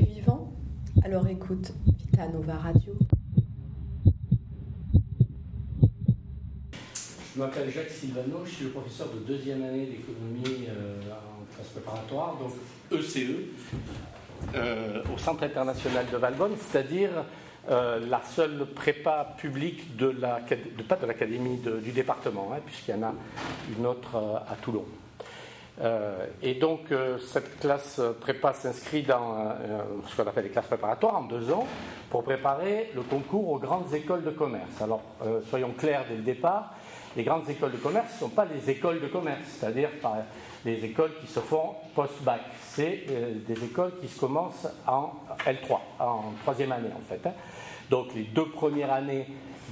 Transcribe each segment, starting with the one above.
Vivant? Alors écoute Vita Nova Radio. Je m'appelle Jacques Silvano, je suis le professeur de deuxième année d'économie euh, en classe préparatoire, donc ECE, e, euh, au Centre international de Valbonne, c'est-à-dire euh, la seule prépa publique de la, pas de l'académie du département, hein, puisqu'il y en a une autre à Toulon. Euh, et donc, euh, cette classe prépa s'inscrit dans euh, ce qu'on appelle les classes préparatoires en deux ans pour préparer le concours aux grandes écoles de commerce. Alors, soyons clairs dès le départ, les grandes écoles de commerce ne sont pas les écoles de commerce, c'est-à-dire les écoles qui se font post-bac. C'est des écoles qui se commencent en L3, en troisième année en fait. Hein. Donc, les deux premières années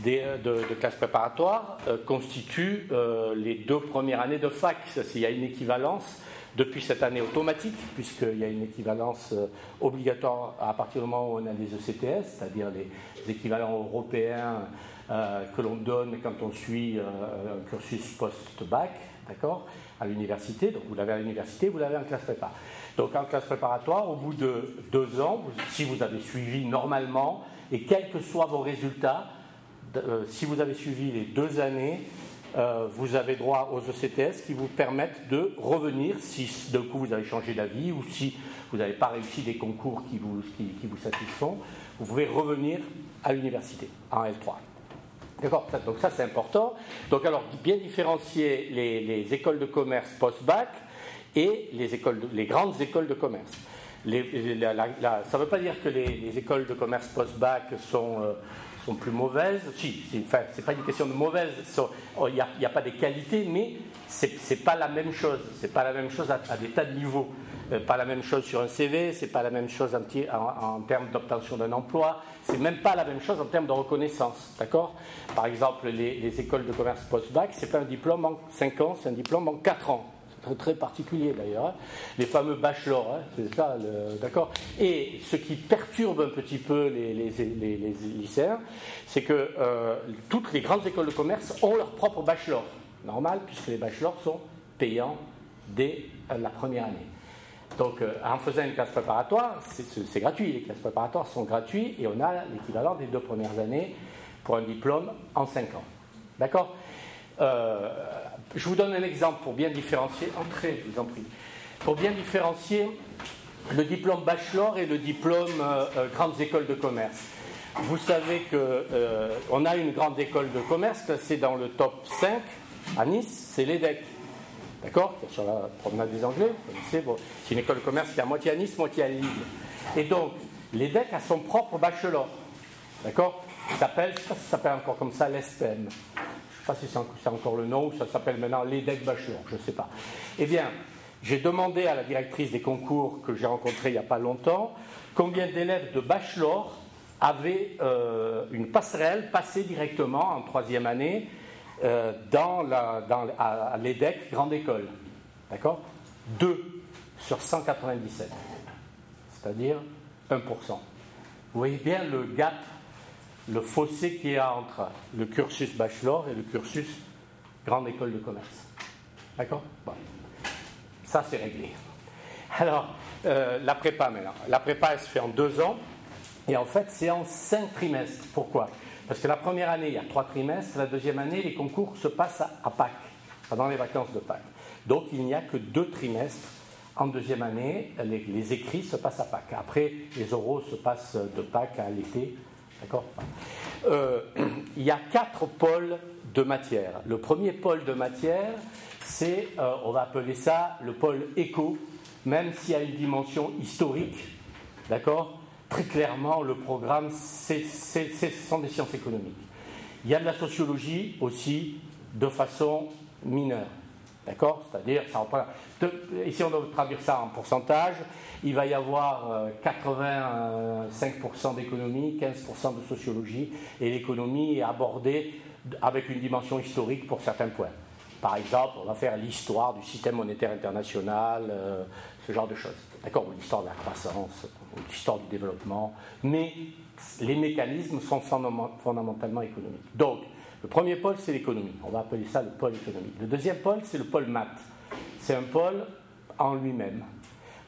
euh, de, de classe préparatoire euh, constituent euh, les deux premières années de fac. Il y a une équivalence depuis cette année automatique, puisqu'il y a une équivalence obligatoire à partir du moment où on a des ECTS, c'est-à-dire les, équivalents européens que l'on donne quand on suit un cursus post-bac, d'accord, à l'université. Donc vous l'avez à l'université, vous l'avez en classe prépa. Donc en classe préparatoire, au bout de deux ans, si vous avez suivi normalement, et quels que soient vos résultats, euh, si vous avez suivi les deux années, euh, vous avez droit aux ECTS qui vous permettent de revenir si d'un coup vous avez changé d'avis ou si vous n'avez pas réussi des concours qui vous, qui, vous satisfont, vous pouvez revenir à l'université en L3. D'accord? Donc ça c'est important. Donc alors bien différencier les, écoles de commerce post-bac et les, écoles les grandes écoles de commerce. ça ne veut pas dire que les, écoles de commerce post-bac sont, euh, sont plus mauvaises. Si, c'est pas une question de mauvaise. Oh, il n'y a, pas des qualités, mais c'est pas la même chose. C'est pas la même chose à, des tas de niveaux. Euh, pas la même chose sur un CV, c'est pas la même chose en, en, termes d'obtention d'un emploi, c'est même pas la même chose en termes de reconnaissance, d'accord? Par exemple, les, les, écoles de commerce post-bac, c'est pas un diplôme en 5 ans, c'est un diplôme en 4 ans très particulier d'ailleurs, hein. les fameux bachelors, hein, c'est ça, d'accord Et ce qui perturbe un petit peu les, lycéens, c'est que euh, toutes les grandes écoles de commerce ont leur propre bachelor, normal, puisque les bachelors sont payants dès euh, la première année. Donc, euh, en faisant une classe préparatoire, c'est gratuit, les classes préparatoires sont gratuites et on a l'équivalent des deux premières années pour un diplôme en 5 ans. D'accord? Je vous donne un exemple pour bien différencier. Entrez, je vous en prie. Pour bien différencier le diplôme bachelor et le diplôme euh, euh, grandes écoles de commerce. Vous savez qu'on euh, a une grande école de commerce classée dans le top 5 à Nice, c'est l'EDEC. D'accord? Sur la promenade des Anglais, c'est une école de commerce qui est à moitié à Nice, moitié à Lille. Et donc, l'EDEC a son propre bachelor. D'accord? Ça s'appelle, ça s'appelle encore comme ça, l'ESPEM sais pas si c'est encore le nom ou ça s'appelle maintenant l'EDEC Bachelor, je ne sais pas. Eh bien, j'ai demandé à la directrice des concours que j'ai rencontrée il n'y a pas longtemps combien d'élèves de bachelor avaient euh, une passerelle passée directement en troisième année euh, dans à, l'EDEC Grande École. D'accord? Deux sur 197. C'est-à-dire 1%. Vous voyez bien le gap le fossé qu'il y a entre le cursus bachelor et le cursus grande école de commerce. D'accord? Bon. Ça, c'est réglé. Alors, euh, la prépa maintenant. La prépa, elle se fait en deux ans. Et en fait, c'est en cinq trimestres. Pourquoi? Parce que la première année, il y a trois trimestres. La deuxième année, les concours se passent à, Pâques, pendant les vacances de Pâques. Donc, il n'y a que deux trimestres. En deuxième année, les, les écrits se passent à Pâques. Après, les oraux se passent de Pâques à l'été D'accord euh, Il y a quatre pôles de matière. Le premier pôle de matière, c'est, euh, on va appeler ça le pôle éco, même s'il y a une dimension historique. D'accord Très clairement, le programme, ce sont des sciences économiques. Il y a de la sociologie aussi, de façon mineure. D'accord? C'est-à-dire, ici on doit traduire ça en pourcentage, il va y avoir 85% euh, d'économie, 15% de sociologie, et l'économie est abordée avec une dimension historique pour certains points. Par exemple, on va faire l'histoire du système monétaire international, euh, ce genre de choses. D'accord? L'histoire de la croissance, l'histoire du développement. Mais les mécanismes sont fondamentalement économiques. Donc, le premier pôle, c'est l'économie. On va appeler ça le pôle économique. Le deuxième pôle, c'est le pôle maths. C'est un pôle en lui-même.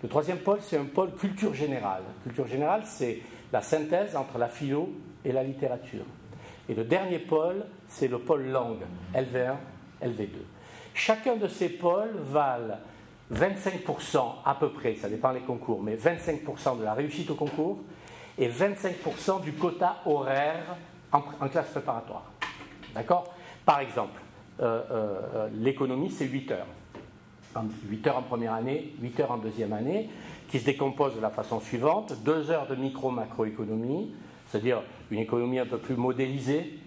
Le troisième pôle, c'est un pôle culture générale. Culture générale, c'est la synthèse entre la philo et la littérature. Et le dernier pôle, c'est le pôle langue, LV1, LV2. Chacun de ces pôles valent 25% à peu près, ça dépend des concours, mais 25% de la réussite au concours et 25% du quota horaire en, classe préparatoire. D'accord? Par exemple, euh, euh, l'économie, c'est 8 heures. 8 heures en première année, 8 heures en deuxième année, qui se décompose de la façon suivante 2 heures de micro-macroéconomie, c'est-à-dire une économie un peu plus modélisée,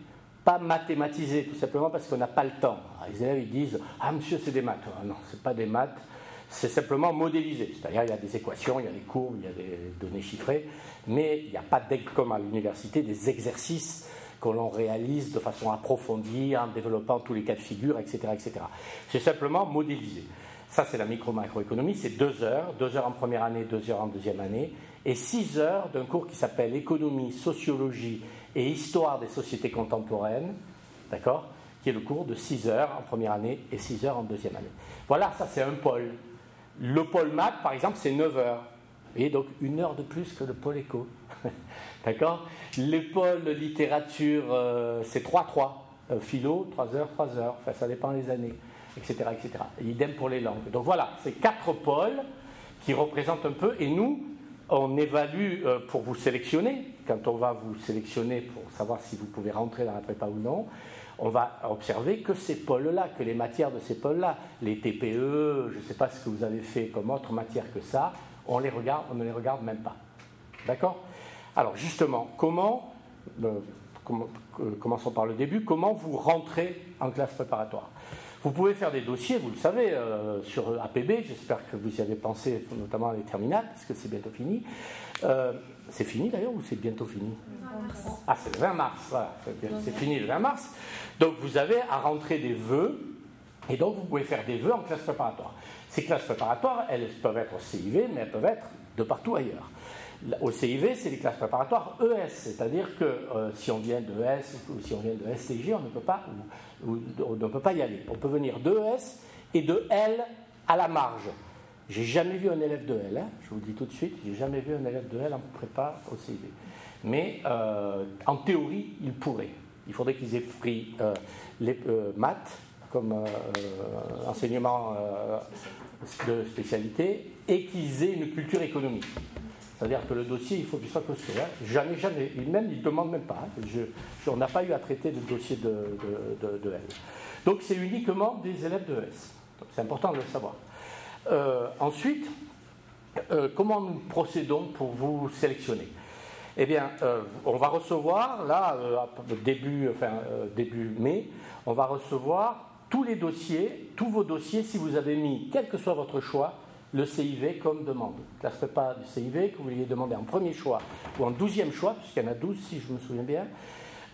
pas mathématisée, tout simplement parce qu'on n'a pas le temps. Les élèves ils disent Ah, monsieur, c'est des maths. Ah, non, ce n'est pas des maths, c'est simplement modélisé. C'est-à-dire il y a des équations, il y a des courbes, il y a des données chiffrées, mais il n'y a pas, comme à l'université, des exercices que l'on réalise de façon approfondie en développant tous les cas de figure, etc. etc. C'est simplement modélisé. Ça, c'est la micro-macroéconomie, c'est deux heures, deux heures en première année, deux heures en deuxième année, et six heures d'un cours qui s'appelle économie, sociologie et histoire des sociétés contemporaines, d'accord Qui est le cours de six heures en première année et six heures en deuxième année. Voilà, ça c'est un pôle. Le pôle maths, par exemple, c'est 9 heures. Et donc une heure de plus que le pôle éco. D'accord Les pôles littérature, euh, c'est 3-3. Euh, philo, 3 heures, 3 heures. Enfin, ça dépend des années, etc. etc. idem pour les langues. Donc voilà, c'est quatre pôles qui représentent un peu. Et nous, on évalue euh, pour vous sélectionner, quand on va vous sélectionner pour savoir si vous pouvez rentrer dans la prépa ou non, on va observer que ces pôles-là, que les matières de ces pôles-là, les TPE, je ne sais pas ce que vous avez fait comme autre matière que ça, on, les regarde, on ne les regarde même pas. D'accord Alors justement, comment, euh, euh, commençons par le début, comment vous rentrez en classe préparatoire? Vous pouvez faire des dossiers, vous le savez, euh, sur APB, j'espère que vous y avez pensé, notamment à les terminales, parce que c'est bientôt fini. c'est fini d'ailleurs ou c'est bientôt fini? Ah, c'est le 20 mars, voilà, c'est fini le 20 mars. Donc vous avez à rentrer des vœux, et donc vous pouvez faire des vœux en classe préparatoire. Ces classes préparatoires, elles peuvent être au CIV, mais elles peuvent être de partout ailleurs. Au CIV, c'est les classes préparatoires ES, c'est-à-dire que euh, si on vient de ES ou si on vient de STG, on ne peut pas, on ne peut pas y aller. On peut venir de ES et de L à la marge. J'ai jamais vu un élève de L, hein, je vous le dis tout de suite, j'ai jamais vu un élève de L en prépa au CIV. Mais euh, en théorie, il pourrait. Il faudrait qu'ils aient pris euh, les maths comme enseignement de spécialité et qu'ils aient une culture économique. C'est-à-dire que le dossier, il faut qu'il soit costaud. Hein. Jamais, jamais. Même, il ne demande même pas. Hein. On n'a pas eu à traiter de dossier de, de, L. Donc c'est uniquement des élèves de S. C'est important de le savoir. Euh, ensuite, euh, comment nous procédons pour vous sélectionner? Eh bien, euh, on va recevoir, là, début, enfin, début mai, on va recevoir tous les dossiers, tous vos dossiers, si vous avez mis, quel que soit votre choix, le CIV comme demande. Classe pas du CIV, que vous vouliez demander en premier choix ou en douzième choix, puisqu'il y en a douze si je me souviens bien,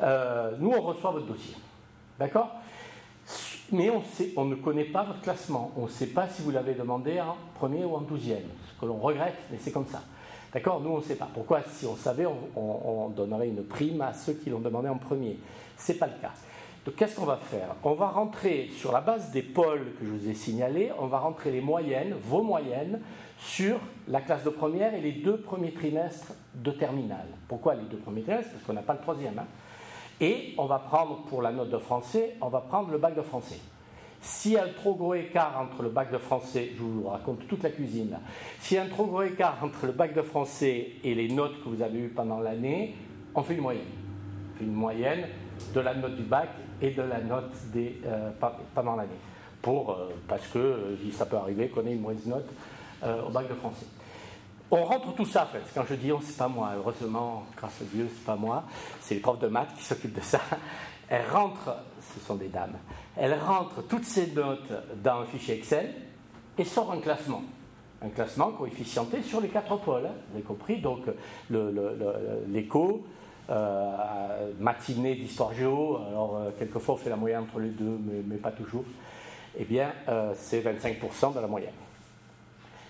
euh, nous on reçoit votre dossier. D'accord? Mais on, sait, on ne connaît pas votre classement. On ne sait pas si vous l'avez demandé en premier ou en douzième. Ce que l'on regrette, mais c'est comme ça. D'accord? Nous on ne sait pas. Pourquoi? Si on savait, on, on donnerait une prime à ceux qui l'ont demandé en premier. Ce n'est pas le cas. Donc qu'est-ce qu'on va faire? On va rentrer sur la base des pôles que je vous ai signalés, on va rentrer les moyennes, vos moyennes, sur la classe de première et les deux premiers trimestres de terminale. Pourquoi les deux premiers trimestres? Parce qu'on n'a pas le troisième. Hein. et on va prendre pour la note de français, on va prendre le bac de français. S'il y a un trop gros écart entre le bac de français, je vous raconte toute la cuisine s'il y a un trop gros écart entre le bac de français et les notes que vous avez eues pendant l'année, on fait une moyenne. On fait une moyenne de la note du bac et de la note des, euh, pendant l'année. Euh, parce que euh, ça peut arriver qu'on ait une mauvaise note au bac de français. On rentre tout ça, en fait. Quand je dis on, c'est pas moi. Heureusement, grâce à Dieu, c'est pas moi. C'est les profs de maths qui s'occupent de ça. Elles rentrent, ce sont des dames, elles rentrent toutes ces notes dans un fichier Excel et sortent un classement. Un classement coefficienté sur les quatre pôles, hein. vous avez compris. Donc, l'écho, euh, matinée d'histoire géo, alors euh, quelquefois on fait la moyenne entre les deux, mais, pas toujours, eh bien euh, c'est 25% de la moyenne.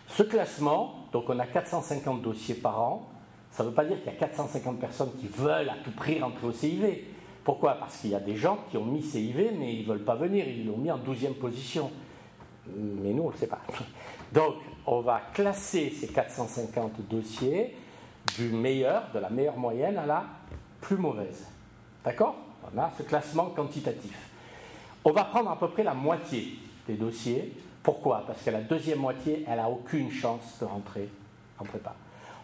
Ce classement, donc on a 450 dossiers par an, ça ne veut pas dire qu'il y a 450 personnes qui veulent à tout prix rentrer au CIV. Pourquoi? Parce qu'il y a des gens qui ont mis CIV, mais ils ne veulent pas venir, ils l'ont mis en 12e position. Mais nous, on ne le sait pas. Donc, on va classer ces 450 dossiers du meilleur, de la meilleure moyenne à la plus mauvaise. D'accord On a ce classement quantitatif. On va prendre à peu près la moitié des dossiers. Pourquoi? Parce que la deuxième moitié, elle n'a aucune chance de rentrer en prépa.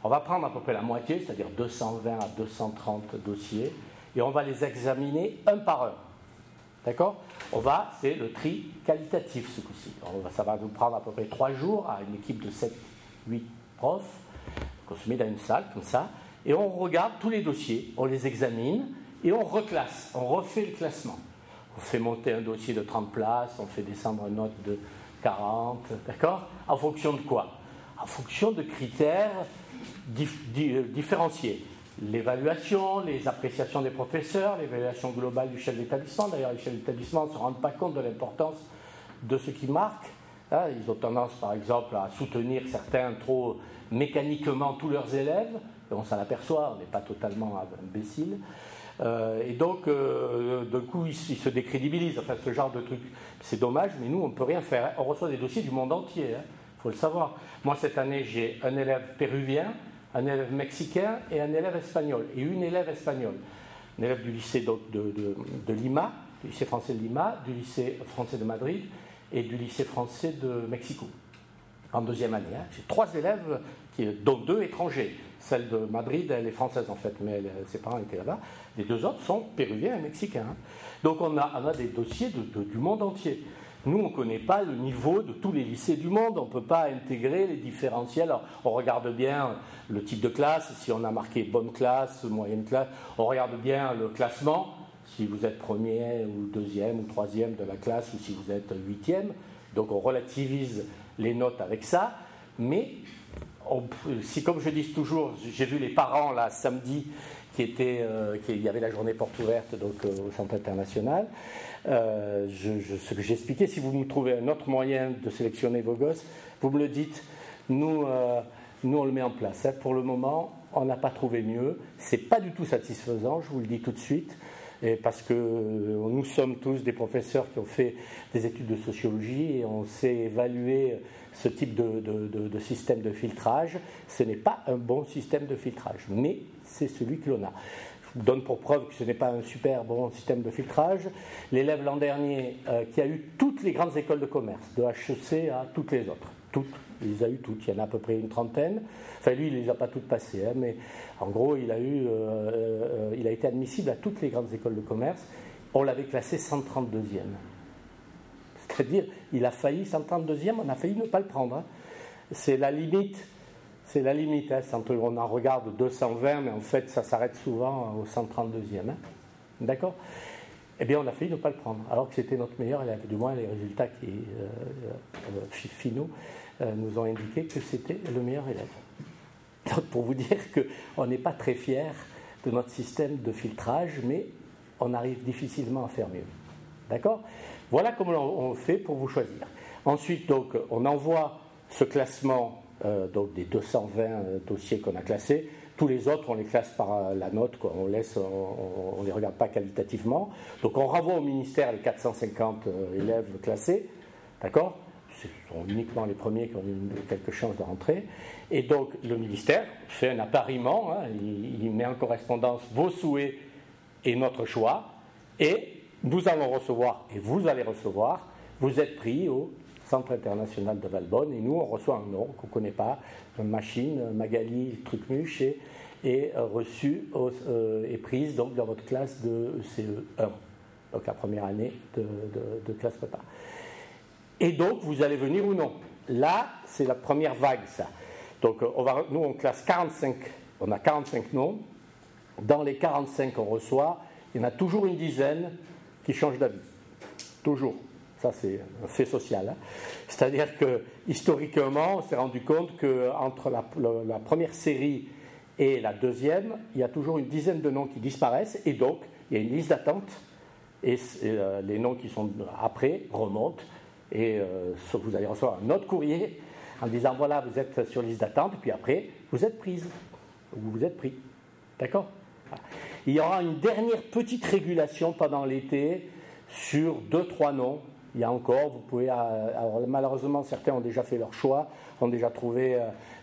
On va prendre à peu près la moitié, c'est-à-dire 220 à 230 dossiers, et on va les examiner un par un. D'accord? On va, c'est le tri qualitatif ce coup-ci. Ça va nous prendre à peu près trois jours à une équipe de 7-8 profs. On se met dans une salle comme ça, et on regarde tous les dossiers, on les examine, et on reclasse, on refait le classement. On fait monter un dossier de 30 places, on fait descendre une note de 40, d'accord? En fonction de quoi? En fonction de critères euh, différenciés. L'évaluation, les appréciations des professeurs, l'évaluation globale du chef d'établissement. D'ailleurs, les chefs d'établissement ne se rendent pas compte de l'importance de ce qui marque. Hein, ils ont tendance, par exemple, à soutenir certains trop mécaniquement tous leurs élèves. On s'en aperçoit, on n'est pas totalement imbécile. Euh, et donc, euh, d'un coup, ils, se décrédibilisent. Enfin, ce genre de truc, c'est dommage, mais nous, on ne peut rien faire. On reçoit des dossiers du monde entier, il hein. faut le savoir. Moi, cette année, j'ai un élève péruvien, un élève mexicain et un élève espagnol, et une élève espagnole. Un élève du lycée de, de, Lima, du lycée français de Lima, du lycée français de Madrid et du lycée français de Mexico, en deuxième année. Hein. J'ai trois élèves, dont deux étrangers. Celle de Madrid, elle est française en fait, mais ses parents étaient là-bas. Les deux autres sont péruviens et mexicains. Donc on a, des dossiers du monde entier. Nous, on ne connaît pas le niveau de tous les lycées du monde. On ne peut pas intégrer les différentiels. on regarde bien le type de classe, si on a marqué bonne classe, moyenne classe. On regarde bien le classement, si vous êtes premier ou deuxième ou troisième de la classe ou si vous êtes huitième. Donc on relativise les notes avec ça. Mais si, comme je dis toujours, j'ai vu les parents là samedi qui était, euh, qui, il y avait la journée porte ouverte donc euh, au centre international. Euh, ce que j'expliquais, si vous nous trouvez un autre moyen de sélectionner vos gosses, vous me le dites. Nous, nous on le met en place. Hein. Pour le moment, on n'a pas trouvé mieux. C'est pas du tout satisfaisant, je vous le dis tout de suite. Et parce que nous sommes tous des professeurs qui ont fait des études de sociologie et on sait évaluer ce type de, système de filtrage. Ce n'est pas un bon système de filtrage, mais c'est celui que l'on a. Je vous donne pour preuve que ce n'est pas un super bon système de filtrage. L'élève l'an dernier euh, qui a eu toutes les grandes écoles de commerce, de HEC à toutes les autres, toutes, il les a eu toutes, il y en a à peu près une trentaine. Enfin, lui, il ne les a pas toutes passées, hein, mais en gros, il a, eu, euh, euh, il a été admissible à toutes les grandes écoles de commerce. On l'avait classé 132e. C'est-à-dire, il a failli 132e, on a failli ne pas le prendre. Hein. C'est la limite. C'est la limite. Hein. On en regarde 220, mais en fait, ça s'arrête souvent au 132e. Hein. D'accord? Eh bien, on a failli ne pas le prendre, alors que c'était notre meilleur élève. Du moins, les résultats qui, euh, euh, finaux euh, nous ont indiqué que c'était le meilleur élève. Donc, pour vous dire qu'on n'est pas très fiers de notre système de filtrage, mais on arrive difficilement à faire mieux. D'accord? Voilà comment on fait pour vous choisir. Ensuite, on envoie ce classement donc des 220 euh, dossiers qu'on a classés. Tous les autres, on les classe par euh, la note, on ne les regarde pas qualitativement. Donc on renvoie au ministère les 450 élèves classés, d'accord? Ce sont uniquement les premiers qui ont eu quelques chances de rentrer. Et donc le ministère fait un appariement, hein, il met en correspondance vos souhaits et notre choix, et nous allons recevoir, et vous allez recevoir, vous êtes pris au Centre international de Valbonne, et nous, on reçoit un nom qu'on ne connaît pas, machine, Magali Trucmuche, et est reçue euh, et prise donc, dans votre classe de CE1, donc la première année de, classe prépa. Et donc, vous allez venir ou non. Là, c'est la première vague, ça. Donc, on va, nous, on classe 45, on a 45 noms. Dans les 45 qu'on reçoit, il y en a toujours une dizaine qui changent d'avis. Toujours. Ça, c'est un fait social. Hein. C'est-à-dire que, historiquement, on s'est rendu compte qu'entre la, la, première série et la deuxième, il y a toujours une dizaine de noms qui disparaissent, et donc, il y a une liste d'attente, et, euh, les noms qui sont après remontent, et euh, vous allez recevoir un autre courrier en disant voilà, vous êtes sur liste d'attente, puis après, vous êtes prise, ou vous êtes pris. D'accord? Il y aura une dernière petite régulation pendant l'été sur deux, trois noms il y a encore, vous pouvez. Alors, malheureusement, certains ont déjà fait leur choix, ont déjà trouvé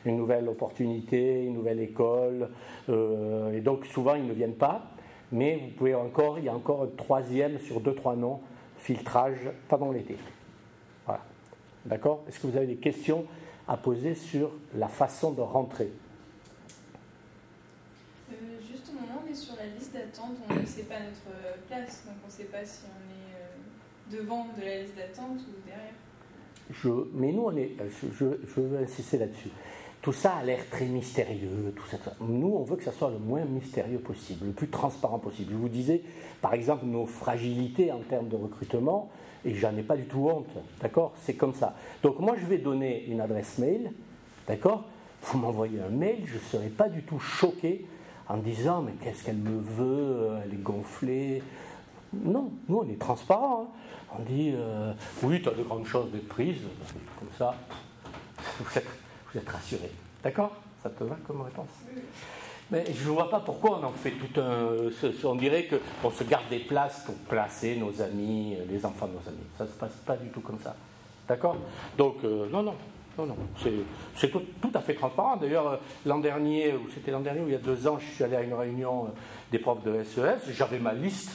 une nouvelle opportunité, une nouvelle école, et donc souvent ils ne viennent pas. Mais vous pouvez encore, il y a encore un troisième sur deux, trois noms, filtrage pendant l'été. Voilà. D'accord? Est-ce que vous avez des questions à poser sur la façon de rentrer? Euh, Juste au moment on est sur la liste d'attente, on ne sait pas notre place, donc on ne sait pas si on est euh, devant de la liste d'attente ou derrière. Je, mais nous, on est, je, je veux insister là-dessus. Tout ça a l'air très mystérieux. Tout ça, Nous, on veut que ça soit le moins mystérieux possible, le plus transparent possible. Je vous disais, par exemple, nos fragilités en termes de recrutement, et j'en ai pas du tout honte, d'accord? C'est comme ça. Donc moi, je vais donner une adresse mail, d'accord? Vous m'envoyez un mail, je ne serai pas du tout choqué en disant, mais qu'est-ce qu'elle me veut Elle est gonflée. Non, nous, on est transparent. Hein. On dit, euh, oui, tu as de grandes chances d'être prise, comme ça. Vous êtes vous êtes rassuré. D'accord? Ça te va comme réponse? Mais je ne vois pas pourquoi on en fait tout un. On dirait qu'on se garde des places pour placer nos amis, les enfants de nos amis. Ça ne se passe pas du tout comme ça. D'accord? Donc, euh, non, non, non, non. C'est tout, à fait transparent. D'ailleurs, euh, l'an dernier, ou c'était l'an dernier, ou il y a deux ans, je suis allé à une réunion des profs de SES, j'avais ma liste,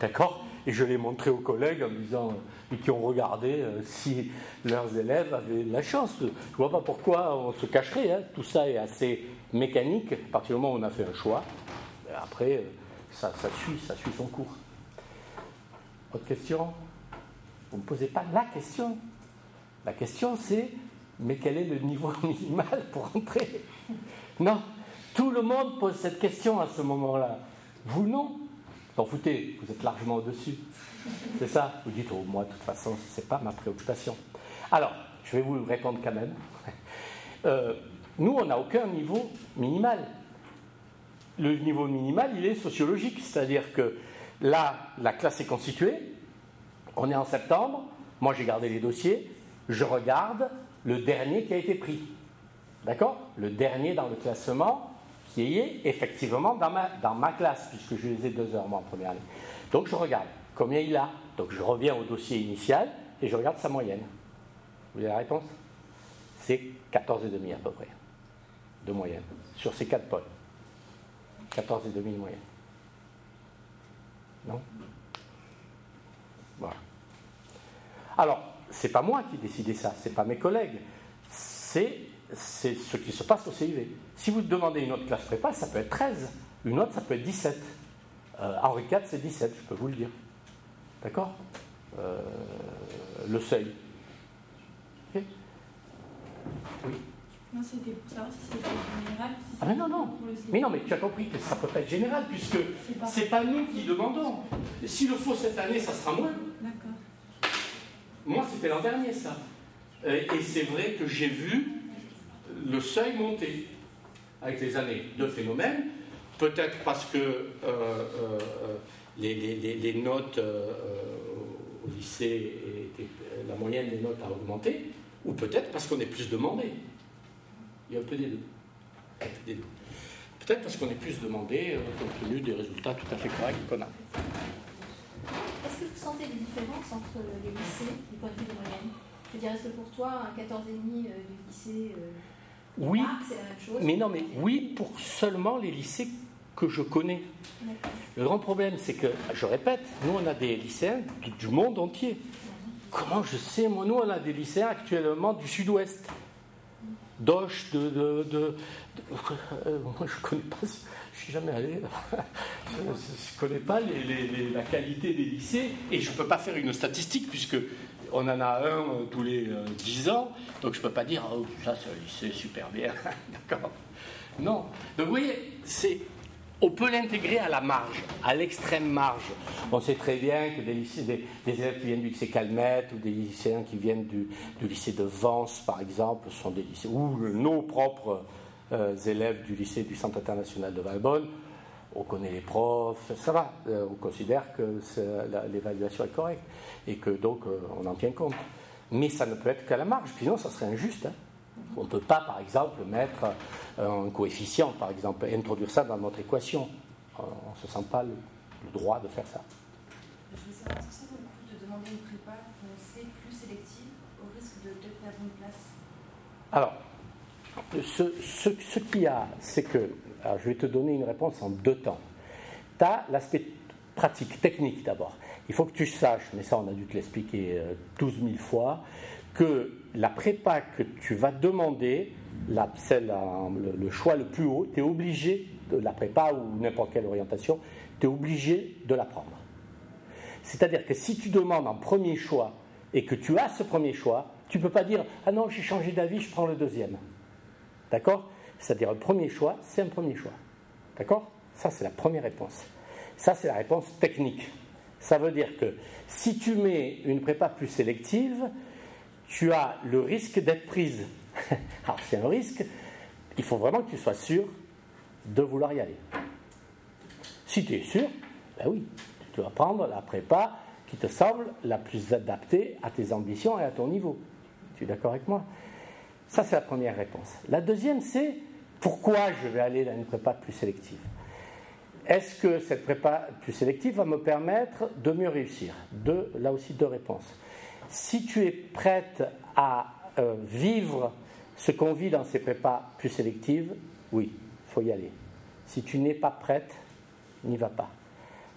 d'accord? Et je l'ai montré aux collègues en disant, euh, et qui ont regardé euh, si leurs élèves avaient la chance. Je ne vois pas pourquoi on se cacherait. Hein. Tout ça est assez mécanique. À partir du moment où on a fait un choix, après, euh, ça, suit, ça suit son cours. Autre question? Vous ne me posez pas la question. La question, c'est mais quel est le niveau minimal pour entrer? Non, tout le monde pose cette question à ce moment-là. Vous non T'en foutez, vous êtes largement au-dessus. C'est ça Vous dites, oh, moi, de toute façon, ce n'est pas ma préoccupation. Alors, je vais vous répondre quand même. Euh, nous, on n'a aucun niveau minimal. Le niveau minimal, il est sociologique, c'est-à-dire que là, la classe est constituée, on est en septembre, moi j'ai gardé les dossiers, je regarde le dernier qui a été pris. D'accord? Le dernier dans le classement, qui est effectivement dans ma, classe, puisque je les ai deux heures moi en première année. Donc je regarde combien il a. Donc je reviens au dossier initial et je regarde sa moyenne. Vous avez la réponse? C'est 14,5 à peu près de moyenne sur ces quatre pôles. 14,5 de moyenne. Non? Voilà. Alors, c'est pas moi qui ai décidé ça, c'est pas mes collègues. C'est c'est ce qui se passe au CIV. Si vous demandez une autre classe prépa, ça peut être 13. Une autre, ça peut être 17. Euh, Henri IV, c'est 17, je peux vous le dire. D'accord? Euh, Le seuil. Oui Non, c'était pour savoir si c'était général. ah, mais non, non. Mais non, mais tu as compris que ça ne peut pas être général, puisque ce n'est pas nous qui demandons. S'il le faut cette année, ça sera moins. D'accord. Moi, c'était l'an dernier, ça. Euh, et c'est vrai que j'ai vu le seuil monté avec les années. de phénomènes, peut-être parce que euh, euh, les, notes euh, au lycée, la moyenne des notes a augmenté, ou peut-être parce qu'on est plus demandé. Il y a un peu des deux. Peut-être parce qu'on est plus demandé compte tenu des résultats tout à fait corrects qu'on a. Est-ce que vous sentez des différences entre les lycées du point de vue de moyenne? Je veux dire, est-ce que pour toi, un 14,5 du lycée oui, mais non, mais oui pour seulement les lycées que je connais. Le grand problème, c'est que, je répète, nous on a des lycéens du monde entier. Comment je sais Moi, nous on a des lycéens actuellement du sud-ouest? Doche, de, de, euh, moi je connais pas, je suis jamais allé, je ne connais pas la qualité des lycées et je ne peux pas faire une statistique puisque on en a un euh, tous les euh, dix ans, donc je ne peux pas dire, oh, ça c'est super bien, d'accord Non. Donc vous voyez, on peut l'intégrer à la marge, à l'extrême marge. On sait très bien que des, élèves qui viennent du lycée Calmette ou des lycéens qui viennent du, lycée de Vence, par exemple, sont des lycées, ou nos propres euh, élèves du lycée du Centre international de Valbonne, on connaît les profs, ça va, on considère que l'évaluation est correcte et que donc euh, on en tient compte. Mais ça ne peut être qu'à la marge, sinon ça serait injuste. Hein. On ne peut pas, par exemple, mettre euh, un coefficient, par exemple, introduire ça dans notre équation. On ne se sent pas le, droit de faire ça. Je veux savoir, ça vaut le coup de demander une prépa sélective au risque de, perdre une place? Alors, ce, ce, ce qu'il y a, c'est que, alors je vais te donner une réponse en deux temps. Tu as l'aspect pratique, technique d'abord. Il faut que tu saches, mais ça on a dû te l'expliquer euh, 12 000 fois, que la prépa que tu vas demander, la, celle, le, le choix le plus haut, tu es obligé, de la prépa ou n'importe quelle orientation, tu es obligé de la prendre. C'est-à-dire que si tu demandes un premier choix et que tu as ce premier choix, tu ne peux pas dire Ah non, j'ai changé d'avis, je prends le deuxième. D'accord? C'est-à-dire le premier choix, c'est un premier choix. D'accord? Ça, c'est la première réponse. Ça, c'est la réponse technique. Ça veut dire que si tu mets une prépa plus sélective, tu as le risque d'être prise. Alors, c'est un risque, il faut vraiment que tu sois sûr de vouloir y aller. Si tu es sûr, ben oui, tu dois prendre la prépa qui te semble la plus adaptée à tes ambitions et à ton niveau. Tu es d'accord avec moi? Ça, c'est la première réponse. La deuxième, c'est pourquoi je vais aller dans une prépa plus sélective Est-ce que cette prépa plus sélective va me permettre de mieux réussir? Deux, Là aussi, deux réponses. Si tu es prête à euh, vivre ce qu'on vit dans ces prépas plus sélectives, oui, il faut y aller. Si tu n'es pas prête, n'y va pas.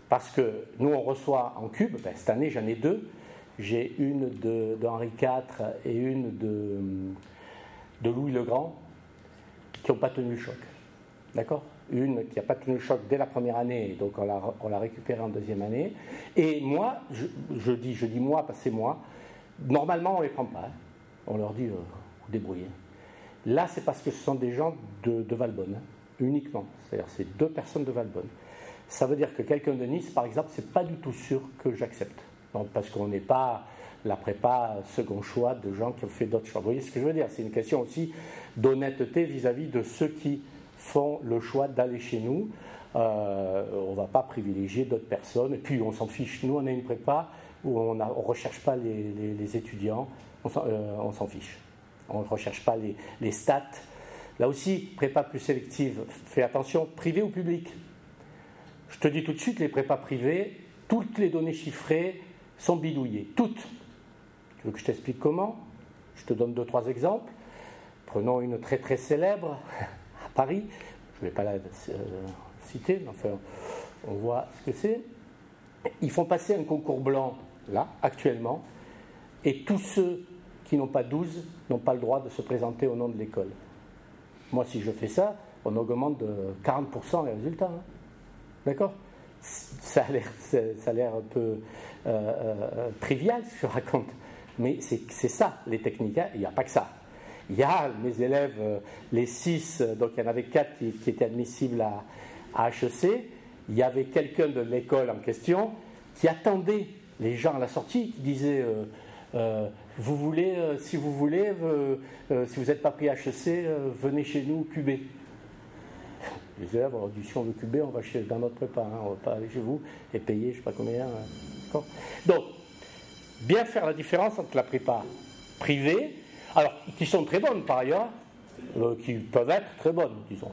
Parce que nous, on reçoit en cube, ben, cette année j'en ai deux. J'ai une de, de Henri IV et une de Louis le Grand qui n'ont pas tenu le choc. D'accord? Une qui n'a pas tenu le choc dès la première année, donc on l'a, on l'a récupérée en deuxième année. Et moi, je, dis, je dis moi parce que c'est moi, normalement on ne les prend pas. hein. On leur dit, euh, débrouillez. Là, c'est parce que ce sont des gens de, Valbonne, hein, uniquement. C'est-à-dire, c'est deux personnes de Valbonne. Ça veut dire que quelqu'un de Nice, par exemple, c'est pas du tout sûr que j'accepte. Parce qu'on n'est pas la prépa second choix de gens qui ont fait d'autres choix. Vous voyez ce que je veux dire? C'est une question aussi d'honnêteté vis-à-vis de ceux qui font le choix d'aller chez nous. Euh, on ne va pas privilégier d'autres personnes. Et puis, on s'en fiche. Nous, on a une prépa où on ne recherche pas les, étudiants. On s'en euh, fiche. On ne recherche pas les, les stats. Là aussi, prépa plus sélective. Fais attention, privé ou public. Je te dis tout de suite, les prépas privés, toutes les données chiffrées sont bidouillées. Toutes. Tu veux que je t'explique comment? Je te donne deux, trois exemples. Prenons une très très célèbre à Paris. Je ne vais pas la euh, citer, mais enfin, on voit ce que c'est. Ils font passer un concours blanc, là, actuellement, et tous ceux qui n'ont pas 12 n'ont pas le droit de se présenter au nom de l'école. Moi, si je fais ça, on augmente de 40% les résultats. hein. D'accord? Ça a l'air, un peu euh, euh, trivial ce que je raconte, mais c'est, ça les techniques. Il n'y a pas que ça. Il y a mes élèves, euh, les 6, donc il y en avait 4 qui, étaient admissibles à, HEC. Il y avait quelqu'un de l'école en question qui attendait les gens à la sortie, qui disait euh, euh, Vous voulez, euh, si vous voulez, euh, euh, si vous n'êtes pas pris HEC, euh, venez chez nous QB. Les élèves ont dit si on veut QB, on va chez, dans notre prépa, hein, on va pas aller chez vous et payer je ne sais pas combien. Donc, bien faire la différence entre la prépa privée, alors qui sont très bonnes par ailleurs, euh, qui peuvent être très bonnes, disons.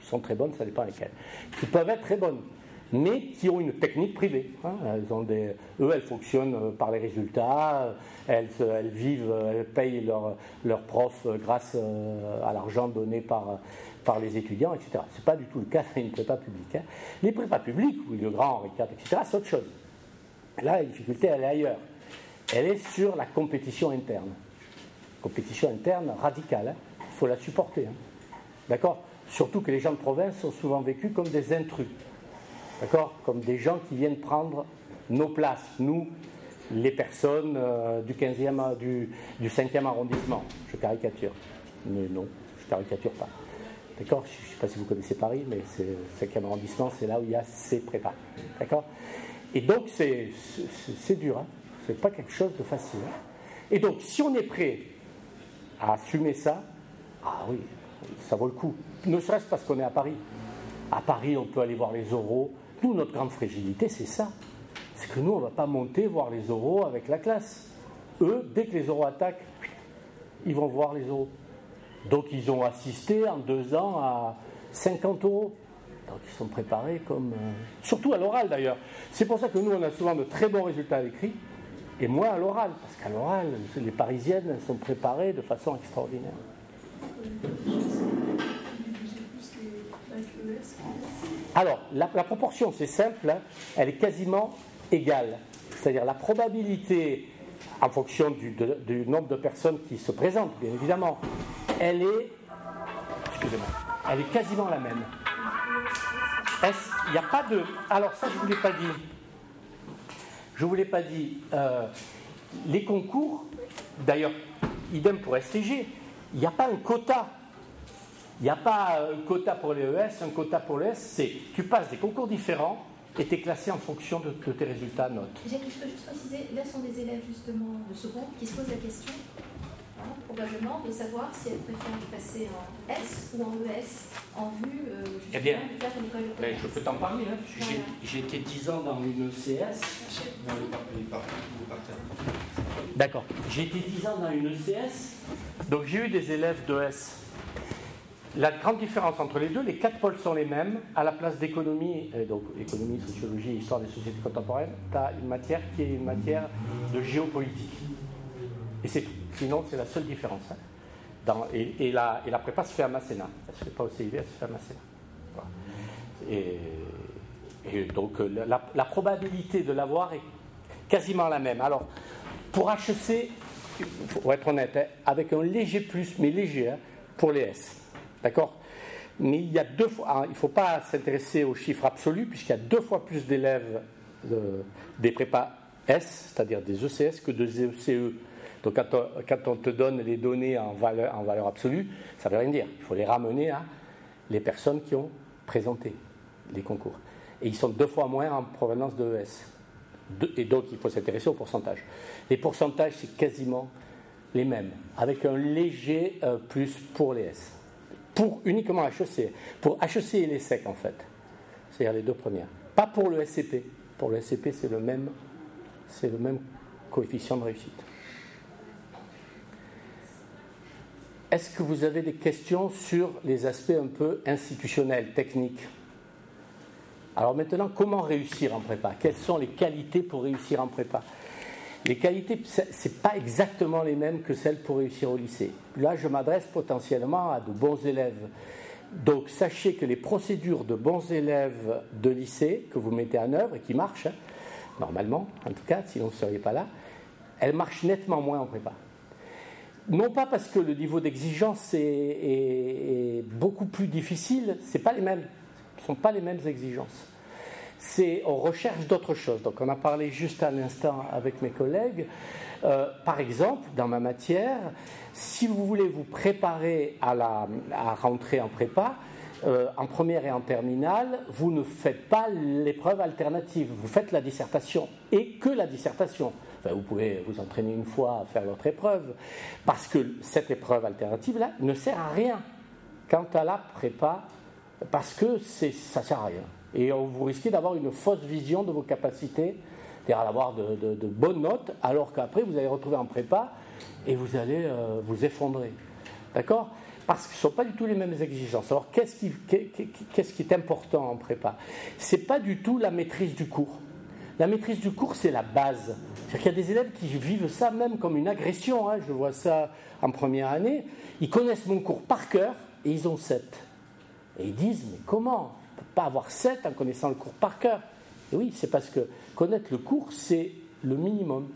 Qui sont très bonnes, ça dépend lesquelles. Qui peuvent être très bonnes, mais qui ont une technique privée. hein. Elles eux, elles fonctionnent euh, par les résultats, euh, elles, vivent, elles payent leurs leurs profs grâce à l'argent donné par, par les étudiants, etc. Ce n'est pas du tout le cas d'une prépa publique. hein. Les prépas publiques, où le grand Henri IV, etc., c'est autre chose. Là, la difficulté, elle est ailleurs. Elle est sur la compétition interne. Compétition interne radicale. Il faut la supporter. hein. D'accord? Surtout que les gens de province sont souvent vécus comme des intrus. D'accord? Comme des gens qui viennent prendre nos places, nous, les personnes euh, du, 15e, a- du, du 5e arrondissement. Je caricature. Mais non, je caricature pas. D'accord? Je ne sais pas si vous connaissez Paris, mais le 5e arrondissement, c'est là où il y a ces prépas. D'accord? Et donc, c'est dur. Hein c'est pas quelque chose de facile. hein. Et donc, si on est prêt à assumer ça, ah oui, ça vaut le coup. Ne serait-ce parce qu'on est à Paris. À Paris, on peut aller voir les oraux. Nous, notre grande fragilité, c'est ça. C'est que nous, on ne va pas monter voir les oraux avec la classe. Eux, dès que les oraux attaquent, ils vont voir les oraux. Donc, ils ont assisté en deux ans à 50 euros. Donc, ils sont préparés comme. euh, Surtout à l'oral d'ailleurs. C'est pour ça que nous, on a souvent de très bons résultats à l'écrit et moins à l'oral, parce qu'à l'oral, les Parisiennes sont préparées de façon extraordinaire. Alors, la, proportion, c'est simple, hein. elle est quasiment égale. C'est-à-dire la probabilité, en fonction du, du, nombre de personnes qui se présentent, bien évidemment, elle est, excusez-moi, elle est quasiment la même. Il n'y a pas de. Alors, ça, je ne vous l'ai pas dit. Je ne vous l'ai pas dit. Euh, les concours, d'ailleurs, idem pour STG, il n'y a pas un quota. Il n'y a pas un quota pour les ES, un quota pour les S. C'est tu passes des concours différents et tu es classé en fonction de, tes résultats notes. Je peux juste préciser, là sont des élèves justement de seconde qui se posent la question probablement, de savoir si elle préfère passer en S ou en ES en vue euh, eh bien, de faire une école de Je peux t'en parler. Hein, J'ai été 10 ans dans une ECS. D'accord. J'ai été 10 ans dans une ECS, donc j'ai eu des élèves d'ES. La grande différence entre les deux, les quatre pôles sont les mêmes. À la place d'économie, donc économie, sociologie, histoire des sociétés contemporaines, tu as une matière qui est une matière de géopolitique. Et c'est tout. Sinon, c'est la seule différence. Hein. Et, la, prépa se fait à Masséna. Elle ne se fait pas au CIV, elle se fait à Masséna. Et, donc, euh, la, probabilité de l'avoir est quasiment la même. Alors, pour HEC, pour être honnête, hein, avec un léger plus, mais léger, hein, pour les S. D'accord? Mais il y a deux fois. Il ne faut pas s'intéresser aux chiffres absolus, puisqu'il y a deux fois plus d'élèves des prépas S, c'est-à-dire des ECS, que des ECE donc quand on, te donne les données en valeur, absolue, ça ne veut rien dire. Il faut les ramener à les personnes qui ont présenté les concours. Et ils sont deux fois moins en provenance de ES. et donc il faut s'intéresser au pourcentage. Les pourcentages, c'est quasiment les mêmes, avec un léger euh, plus pour les S. Pour uniquement HEC. Pour HEC et les SEC, en fait. C'est-à-dire les deux premières. Pas pour le SCP. Pour le SCP, même, c'est le même coefficient de réussite. Est-ce que vous avez des questions sur les aspects un peu institutionnels, techniques? Alors maintenant, comment réussir en prépa? Quelles sont les qualités pour réussir en prépa? Les qualités, ce n'est pas exactement les mêmes que celles pour réussir au lycée. Là, je m'adresse potentiellement à de bons élèves. Donc sachez que les procédures de bons élèves de lycée que vous mettez en œuvre et qui marchent, hein, normalement en tout cas, sinon vous ne seriez pas là, elles marchent nettement moins en prépa non pas parce que le niveau d'exigence est, beaucoup plus difficile, c'est pas les mêmes, ce sont pas les mêmes exigences. C'est on recherche d'autres choses. Donc on a parlé juste à l'instant avec mes collègues. Euh, par exemple, dans ma matière, si vous voulez vous préparer à, la, à rentrer en prépa, euh, en première et en terminale, vous ne faites pas l'épreuve alternative, vous faites la dissertation et que la dissertation vous pouvez vous entraîner une fois à faire votre épreuve, parce que cette épreuve alternative-là ne sert à rien quant à la prépa, parce que ça ne sert à rien. Et vous risquez d'avoir une fausse vision de vos capacités, d'avoir de, bonnes notes, alors qu'après vous allez retrouver en prépa et vous allez euh, vous effondrer. D'accord? Parce que ce ne sont pas du tout les mêmes exigences. Alors, qu'est-ce qui, qui, est important en prépa? Ce n'est pas du tout la maîtrise du cours. La maîtrise du cours, c'est la base. C'est-à-dire qu'il y a des élèves qui vivent ça même comme une agression. Hein. Je vois ça en première année. Ils connaissent mon cours par cœur et ils ont 7. Et ils disent, mais comment? On ne peut pas avoir 7 en connaissant le cours par cœur. Et oui, c'est parce que connaître le cours, c'est le minimum.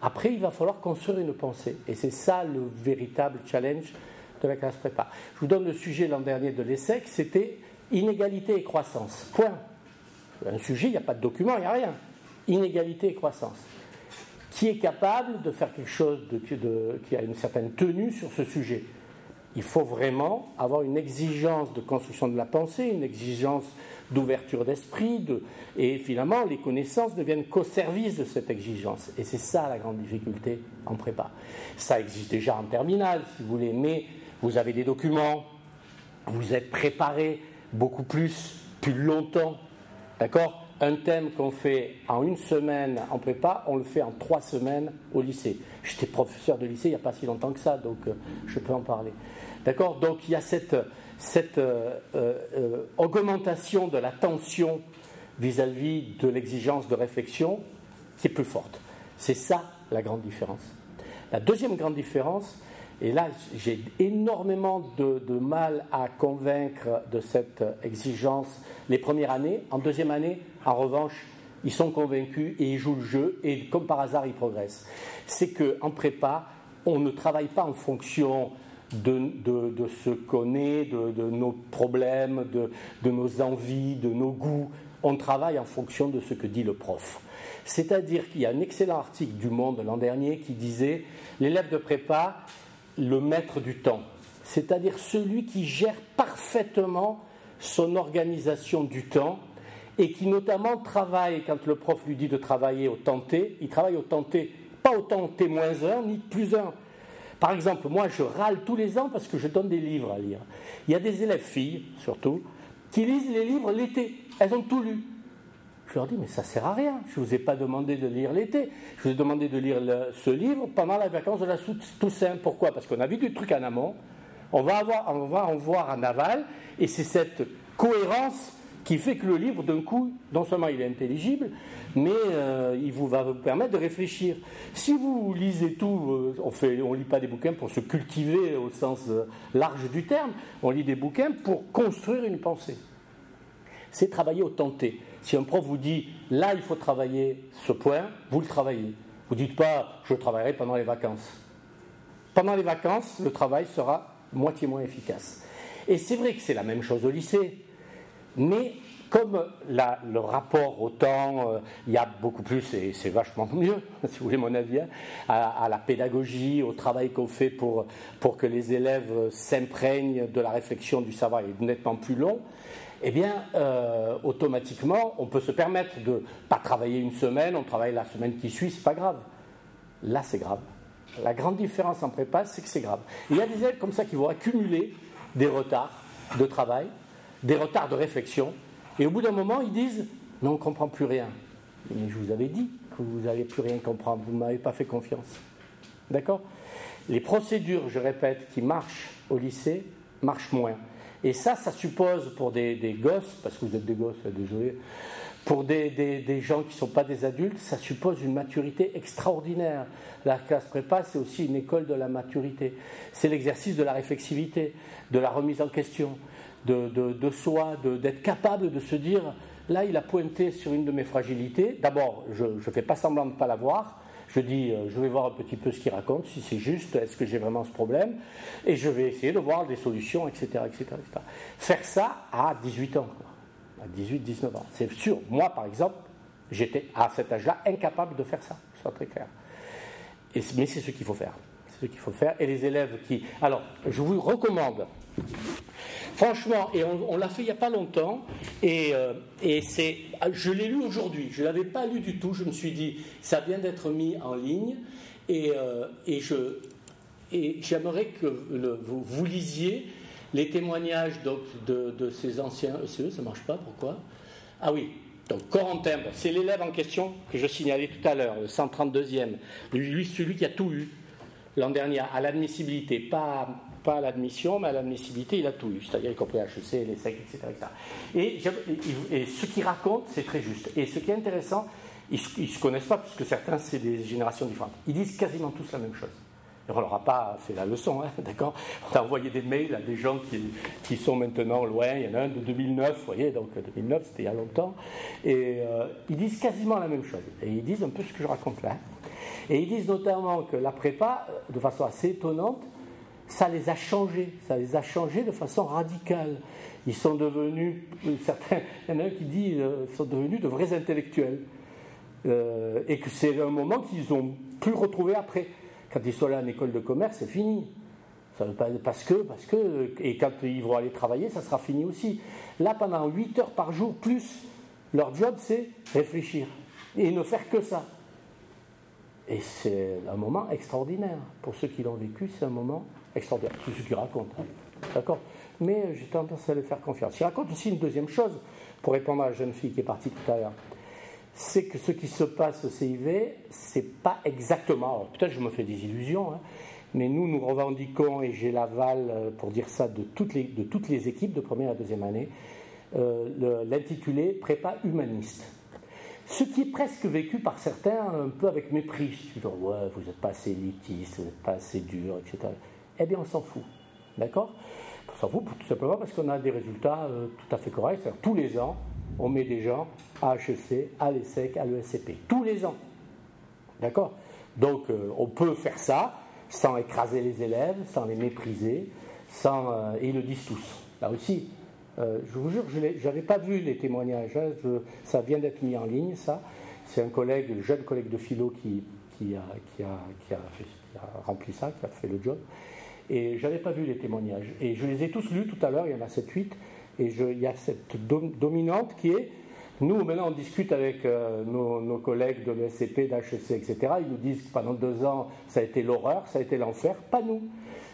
Après, il va falloir construire une pensée. Et c'est ça le véritable challenge de la classe prépa. Je vous donne le sujet l'an dernier de l'ESSEC, c'était inégalité et croissance. Point. Un sujet, il n'y a pas de document, il n'y a rien inégalité et croissance. Qui est capable de faire quelque chose qui a une certaine tenue sur ce sujet? Il faut vraiment avoir une exigence de construction de la pensée, une exigence d'ouverture d'esprit, et finalement les connaissances ne viennent qu'au service de cette exigence. Et c'est ça la grande difficulté en prépa. Ça existe déjà en terminale, si vous voulez, mais vous avez des documents, vous êtes préparé beaucoup plus, plus longtemps, d'accord? Un thème qu'on fait en une semaine en prépa, on le fait en trois semaines au lycée. J'étais professeur de lycée il n'y a pas si longtemps que ça, donc euh, je peux en parler. D'accord? Donc il y a cette, euh, euh, augmentation de la tension vis-à-vis de l'exigence de réflexion qui est plus forte. C'est ça la grande différence. La deuxième grande différence, et là j'ai énormément de, mal à convaincre de cette exigence les premières années. En deuxième année, en revanche, ils sont convaincus et ils jouent le jeu et comme par hasard ils progressent. C'est qu'en prépa, on ne travaille pas en fonction de, ce qu'on est, de, nos problèmes, de, nos envies, de nos goûts. On travaille en fonction de ce que dit le prof. C'est-à-dire qu'il y a un excellent article du Monde l'an dernier qui disait l'élève de prépa, le maître du temps, c'est-à-dire celui qui gère parfaitement son organisation du temps et qui notamment travaille, quand le prof lui dit de travailler au temps T, il travaille au temps T, pas au temps T moins 1 ni plus 1. Par exemple, moi je râle tous les ans parce que je donne des livres à lire. Il y a des élèves filles, surtout, qui lisent les livres l'été. Elles ont tout lu. Je leur dis, mais ça sert à rien. Je ne vous ai pas demandé de lire l'été. Je vous ai demandé de lire ce livre pendant la vacances de la Toussaint. Pourquoi? Parce qu'on a vu du truc en amont. On va, avoir, on va en voir en aval. Et c'est cette cohérence qui fait que le livre, d'un coup, non seulement il est intelligible, mais euh, il vous va vous permettre de réfléchir. Si vous lisez tout, euh, on ne on lit pas des bouquins pour se cultiver au sens euh, large du terme, on lit des bouquins pour construire une pensée. C'est travailler au tenté. Si un prof vous dit là il faut travailler ce point, vous le travaillez. Vous ne dites pas je travaillerai pendant les vacances. Pendant les vacances, le travail sera moitié moins efficace. Et c'est vrai que c'est la même chose au lycée. Mais comme le rapport au temps, euh, il y a beaucoup plus, et c'est vachement mieux, si vous voulez mon avis, hein, à, la pédagogie, au travail qu'on fait pour, pour que les élèves s'imprègnent de la réflexion du savoir est nettement plus long, eh bien, euh, automatiquement, on peut se permettre de pas travailler une semaine, on travaille la semaine qui suit, c'est pas grave. Là, c'est grave. La grande différence en prépa, c'est que c'est grave. Il y a des élèves comme ça qui vont accumuler des retards de travail, des retards de réflexion, et au bout d'un moment, ils disent Mais on ne comprend plus rien. Mais je vous avais dit que vous n'allez plus rien comprendre, vous ne m'avez pas fait confiance. D'accord? Les procédures, je répète, qui marchent au lycée, marchent moins. Et ça, ça suppose pour des, gosses, parce que vous êtes des gosses, désolé, pour des, des gens qui ne sont pas des adultes, ça suppose une maturité extraordinaire. La classe prépa, c'est aussi une école de la maturité. C'est l'exercice de la réflexivité, de la remise en question de, soi, d'être capable de se dire, là, il a pointé sur une de mes fragilités. D'abord, je ne fais pas semblant de ne pas la voir. Je dis, euh, je vais voir un petit peu ce qu'il raconte, si c'est juste, est-ce que j'ai vraiment ce problème, et je vais essayer de voir des solutions, etc. etc., Faire ça à 18 ans, à 18, 19 ans. C'est sûr, moi par exemple, j'étais à cet âge-là incapable de faire ça, soit très clair. Mais c'est ce qu'il faut faire. C'est ce qu'il faut faire. Et les élèves qui. Alors, je vous recommande Franchement, et on, l'a fait il n'y a pas longtemps, et, euh, c'est, je l'ai lu aujourd'hui, je ne l'avais pas lu du tout, je me suis dit, ça vient d'être mis en ligne, et, euh, je, et j'aimerais que vous, lisiez les témoignages de, ces anciens ECE, ça ne marche pas, pourquoi? Ah oui, donc Corentin, c'est l'élève en question que je signalais tout à l'heure, le 132e, lui, celui qui a tout eu l'an dernier, à l'admissibilité, pas pas à l'admission, mais à l'admissibilité, il a tout eu, c'est-à-dire y compris HEC, les SEC, etc. Et, ce qu'il raconte, c'est très juste. Et ce qui est intéressant, ils ne se connaissent pas, puisque certains, c'est des générations différentes. Ils disent quasiment tous la même chose. Et on leur a pas fait la leçon, hein, d'accord? On a envoyé des mails à des gens qui, sont maintenant loin. Il y en a un de 2009, vous voyez, donc 2009, c'était il y a longtemps. Et euh, ils disent quasiment la même chose. Et ils disent un peu ce que je raconte là. Et ils disent notamment que la prépa, de façon assez étonnante, ça les a changés, ça les a changés de façon radicale. Ils sont devenus, certains, il y en a un qui dit, euh, sont devenus de vrais intellectuels. Euh, et que c'est un moment qu'ils ont pu retrouver après. Quand ils sont là en école de commerce, c'est fini. Ça veut pas, parce que, parce que, et quand ils vont aller travailler, ça sera fini aussi. Là, pendant 8 heures par jour, plus, leur job, c'est réfléchir et ne faire que ça. Et c'est un moment extraordinaire. Pour ceux qui l'ont vécu, c'est un moment extraordinaire. C'est ce qu'il raconte. Hein. D'accord Mais j'ai tendance à lui faire confiance. Il raconte aussi une deuxième chose, pour répondre à la jeune fille qui est partie tout à l'heure. C'est que ce qui se passe au CIV, c'est pas exactement. Peut-être je me fais des illusions, hein, mais nous, nous revendiquons, et j'ai l'aval euh, pour dire ça de toutes les, de toutes les équipes de première et deuxième année, euh, l'intitulé prépa humaniste. Ce qui est presque vécu par certains un peu avec mépris. Genre, ouais, vous n'êtes pas assez élitiste, vous n'êtes pas assez dur, etc. Eh bien, on s'en fout. D'accord? On s'en fout tout simplement parce qu'on a des résultats euh, tout à fait corrects. Tous les ans, on met des gens à HEC, à l'ESSEC, à l'ESCP. Tous les ans. D'accord? Donc, euh, on peut faire ça sans écraser les élèves, sans les mépriser, sans, euh, et ils le disent tous. Là aussi, je vous jure, je n'avais pas vu les témoignages, hein, ça vient d'être mis en ligne, ça. C'est un collègue, un jeune collègue de philo qui, a, rempli ça, qui a fait le job. Et je n'avais pas vu les témoignages. Et je les ai tous lus tout à l'heure, il y en a 7-8. Et il y a cette dominante qui est nous, maintenant, on discute avec euh, nos, collègues de l'ESCP, d'HEC, etc. Ils nous disent que pendant deux ans, ça a été l'horreur, ça a été l'enfer. Pas nous.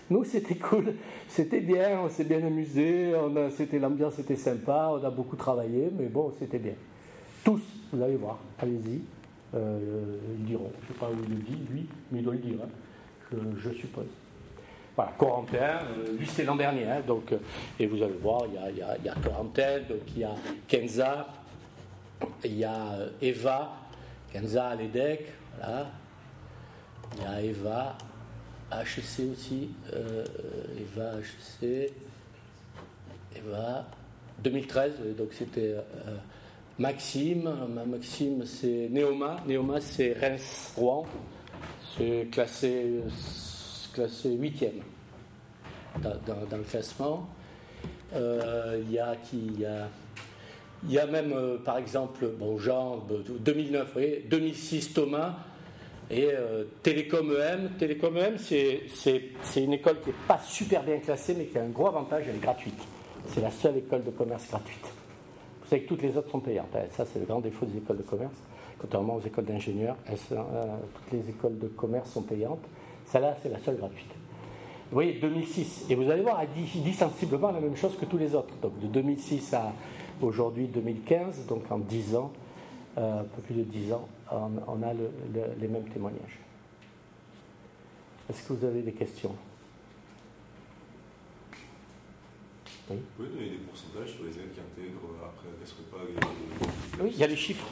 Nous, c'était cool, c'était bien, on s'est bien amusé, c'était l'ambiance était sympa, on a beaucoup travaillé, mais bon, c'était bien. Tous, vous allez voir, allez-y, euh, ils diront. Je ne sais pas où il le dit, lui, mais il doit le dire, hein. je, suppose. Voilà, Corentin, euh, lui c'était l'an dernier, hein, donc, et vous allez voir, il y a Corentin, donc il y a Kenza, il y a euh, Eva, Kenza à l'EDEC, voilà. Il y a Eva, HEC aussi, euh, Eva, HEC, Eva, 2013, donc c'était euh, Maxime, Maxime c'est Néoma, Néoma c'est Reims-Rouen, c'est classé, classé 8e dans, le classement. il y a qui y a même, euh, par exemple, bon, Jean, 2009, vous voyez, 2006, Thomas, et euh, Télécom EM. Télécom EM, c'est une école qui n'est pas super bien classée, mais qui a un gros avantage, elle est gratuite. C'est la seule école de commerce gratuite. Vous savez que toutes les autres sont payantes. Ça, c'est le grand défaut des écoles de commerce. Contrairement aux écoles d'ingénieurs, euh, toutes les écoles de commerce sont payantes. Celle-là, c'est la seule gratuite. Vous voyez, 2006. Et vous allez voir, elle dit, sensiblement la même chose que tous les autres. Donc de 2006 à aujourd'hui 2015, donc en 10 ans, euh, un peu plus de 10 ans, on, a les mêmes témoignages. Est-ce que vous avez des questions? Oui. Vous pouvez donner des pourcentages sur les élèves qui intègrent après la Oui, il y a les chiffres.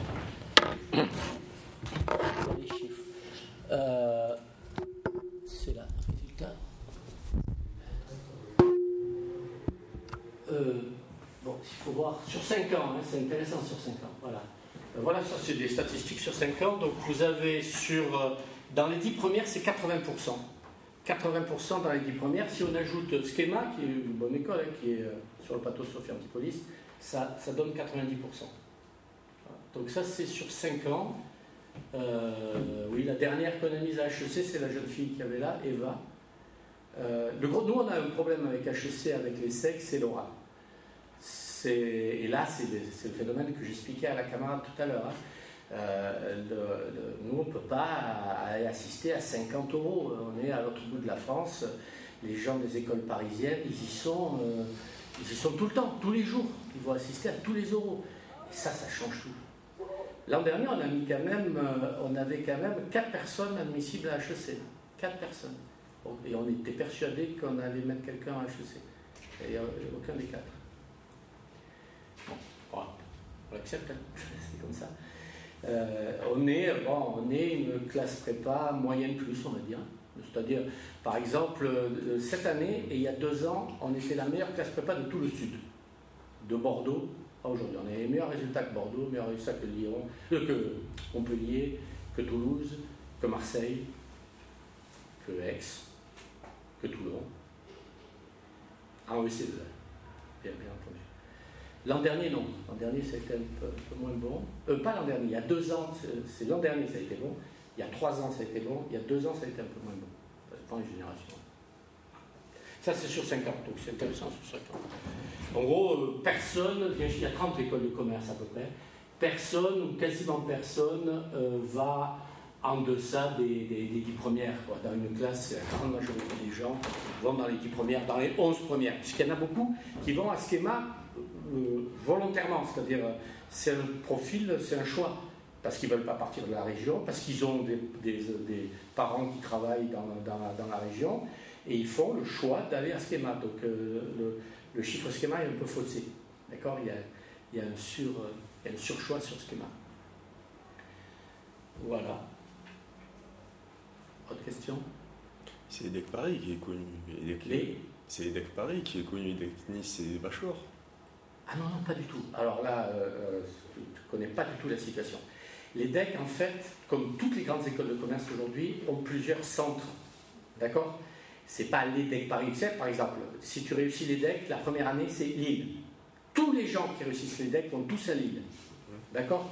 Il y a les chiffres. Euh, c'est là, résultat. Euh, Bon, il faut voir sur 5 ans, hein, c'est intéressant sur 5 ans. Voilà. Euh, voilà, ça c'est des statistiques sur 5 ans. Donc vous avez sur. Euh, dans les 10 premières, c'est 80%. 80% dans les 10 premières. Si on ajoute Schema, qui est une bonne école, hein, qui est sur le plateau Sophie Antipolis, ça, ça donne 90%. Donc ça c'est sur 5 ans. oui, la dernière qu'on a mise à HEC, c'est la jeune fille qui avait là, Eva. le gros, nous, on a un problème avec HEC, avec les sexes, c'est l'oral et là, c'est le phénomène que j'expliquais à la camarade tout à l'heure. Hein. Euh, nous, on ne peut pas assister à 50 euros. On est à l'autre bout de la France. Les gens des écoles parisiennes, ils y sont, euh, ils y sont tout le temps, tous les jours. Ils vont assister à tous les euros. Et ça, ça change tout. L'an dernier, on a mis quand même, euh, on avait quand même 4 personnes admissibles à HEC. 4 personnes. Et on était persuadé qu'on allait mettre quelqu'un à HEC. Et aucun des quatre on l'accepte, hein. c'est comme ça. Euh, on, est, bon, on est une classe prépa moyenne plus, on va dire. C'est-à-dire, par exemple, euh, cette année et il y a deux ans, on était la meilleure classe prépa de tout le sud, de Bordeaux à aujourd'hui. On a les meilleurs résultats que Bordeaux, meilleurs résultats que Lyon, euh, que Montpellier, que Toulouse, que Marseille, que Aix, que Toulon. Ah oui, c'est bien, bien. L'an dernier, non. L'an dernier, ça a été un peu, moins bon. Euh, pas l'an dernier, il y a deux ans, c'est l'an dernier, ça a été bon. Il y a trois ans, ça a été bon. Il y a deux ans, ça a été un peu moins bon. Ça dépend des générations. Ça, c'est sur 5 ans, donc c'est intéressant sur 5 ans. En gros, euh, personne, il y a 30 écoles de commerce à peu près, personne ou quasiment personne euh, va en deçà des, des, 10 premières. Dans une classe, la grande majorité des gens vont dans les 10 premières, dans les 11 premières. Puisqu'il y en a beaucoup qui vont à schéma euh, volontairement, c'est-à-dire c'est un profil, c'est un choix, parce qu'ils ne veulent pas partir de la région, parce qu'ils ont des, des, parents qui travaillent dans, dans, dans, la région, et ils font le choix d'aller à schéma. Donc euh, le, le, chiffre schéma est un peu faussé. D'accord? Il, il, y a un sur, il y a un surchoix sur schéma. Voilà. Autre question? C'est EDEC Paris qui est connu. C'est EDEC Paris qui est connu. EDEC Nice et Bachelor. Ah non, non, pas du tout. Alors là, euh, euh, tu ne connais pas du tout la situation. Les DEC, en fait, comme toutes les grandes écoles de commerce aujourd'hui, ont plusieurs centres. D'accord? C'est pas l'EDEC Paris XL, par exemple. Si tu réussis l'EDEC, la première année, c'est Lille. Tous les gens qui réussissent l'EDEC vont tous à Lille. D'accord?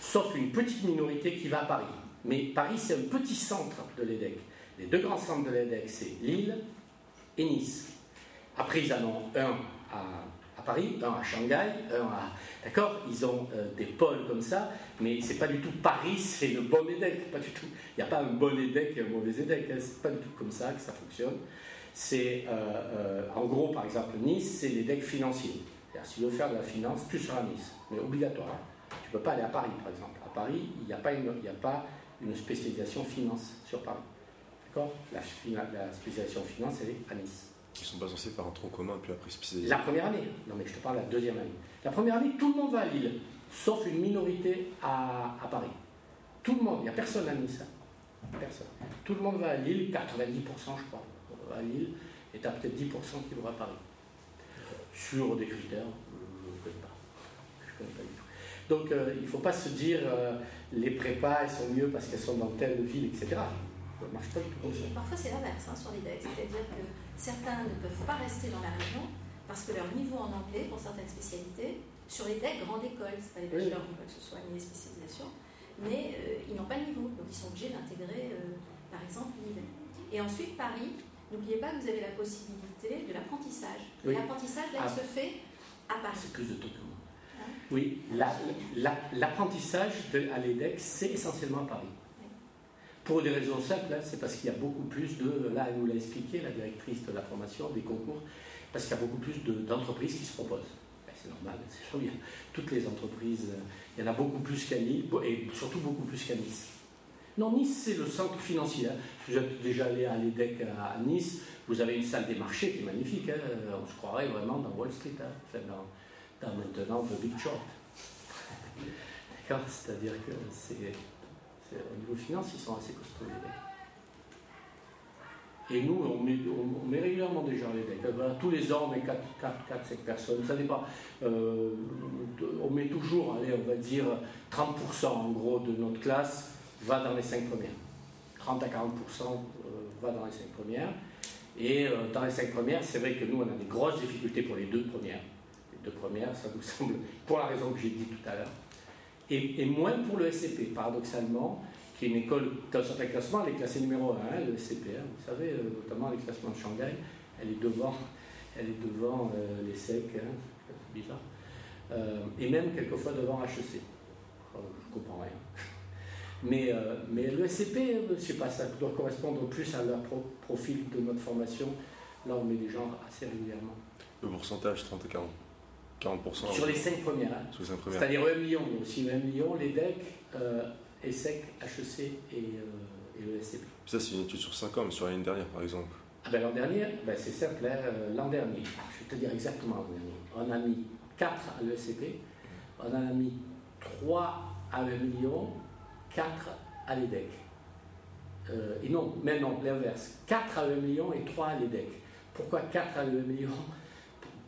Sauf une petite minorité qui va à Paris. Mais Paris, c'est un petit centre de l'EDEC. Les deux grands centres de l'EDEC, c'est Lille et Nice. Après, ils en ont un à, Paris, un à Shanghai, un à. D'accord Ils ont euh, des pôles comme ça, mais c'est pas du tout Paris, c'est le bon EDEC, pas du tout. Il n'y a pas un bon EDEC et un mauvais EDEC, hein. c'est pas du tout comme ça que ça fonctionne. C'est, euh, euh, en gros, par exemple, Nice, c'est l'EDEC financier. Si tu veux faire de la finance, tu seras à Nice, mais obligatoire. hein. Tu ne peux pas aller à Paris, par exemple. À Paris, il n'y a, pas une- a pas une spécialisation finance sur Paris. D'accord? La, la spécialisation finance, elle est à Nice. Ils sont pas censés faire un tronc commun puis après spécialiser. La première année, non mais je te parle de la deuxième année. La première année, tout le monde va à Lille, sauf une minorité à, à Paris. Tout le monde, il n'y a personne à Nice. hein. Personne. Tout le monde va à Lille, 90% je crois, va à Lille, et tu as peut-être 10% qui vont à Paris. Sur des critères, je ne connais pas. Je connais pas du tout. Donc euh, il ne faut pas se dire euh, les prépas elles sont mieux parce qu'elles sont dans telle ville, etc. Ça ne marche pas du tout comme ça. Et parfois, c'est l'inverse hein, sur les DEC, c'est-à-dire que certains ne peuvent pas rester dans la région parce que leur niveau en anglais, pour certaines spécialités, sur les DEC, grande école, c'est pas les Oui. bachelors que ce soit ni les spécialisations, mais euh, ils n'ont pas le niveau, donc ils sont obligés d'intégrer, euh, par exemple, Lille. Et ensuite, Paris, n'oubliez pas que vous avez la possibilité de l'apprentissage. Et Oui. L'apprentissage, là, Ah. il se fait à Paris. C'est plus de. Hein Oui, la- la- l'apprentissage de- à l'EDEC, c'est essentiellement à Paris. Pour des raisons simples, hein, c'est parce qu'il y a beaucoup plus de, là elle nous l'a expliqué, la directrice de la formation, des concours, parce qu'il y a beaucoup plus de- d'entreprises qui se proposent. Ben, c'est normal, c'est a toutes les entreprises, euh, il y en a beaucoup plus qu'à Lille, et surtout beaucoup plus qu'à Nice. Non, Nice, c'est le centre financier. hein. Vous êtes déjà allé à l'EDEC à Nice, vous avez une salle des marchés qui est magnifique. hein. On se croirait vraiment dans Wall Street, dans, dans maintenant The Big Short. D'accord? C'est-à-dire que c'est- au niveau finance, ils sont assez costauds, les mecs. Et nous, on met, régulièrement des gens à l'EDEC. Euh, voilà, tous les ans, on met 4, 4, 4 5 personnes. Ça dépend. Euh, on met toujours, on va dire, 30% en gros de notre classe va dans les 5 premières. 30 à 40% euh, va dans les 5 premières. Et dans les 5 premières, c'est vrai que nous, on a des grosses difficultés pour les deux premières. Les deux premières, ça nous semble, pour la raison que j'ai dit tout à l'heure. Et, et moins pour le SCP, paradoxalement, qui est une école, dans un certain classement, elle est classée numéro 1, le SCP. hein. vous savez, euh, notamment les classements de Shanghai, elle est devant, elle est devant euh, les SEC, hein, c'est bizarre. Euh, et même quelquefois devant HEC. Oh, je comprends rien. Mais, euh, mais le SCP, je ne sais pas, ça doit correspondre plus à leur pro- profil de notre formation. Là, on met des gens assez régulièrement. Le pourcentage, 30 à 40. 40%. Sur les 5 premières. hein. Sur les cinq premières. C'est-à-dire EM Lyon, aussi EM Lyon, l'EDEC, euh, ESSEC, HEC et, euh, et le SCP. Ça, c'est une étude sur 5 ans, mais sur l'année dernière, par exemple. Ah ben, l'an dernier, ben, c'est simple, hein, euh, l'an dernier, je vais te dire exactement l'an dernier, on a mis 4 à l'ESCP, on en a mis 3 à EM Lyon, 4 à l'EDEC. Euh, et non, mais non, l'inverse. 4 à EM Lyon et 3 à l'EDEC. Pourquoi 4 à l'EM Lyon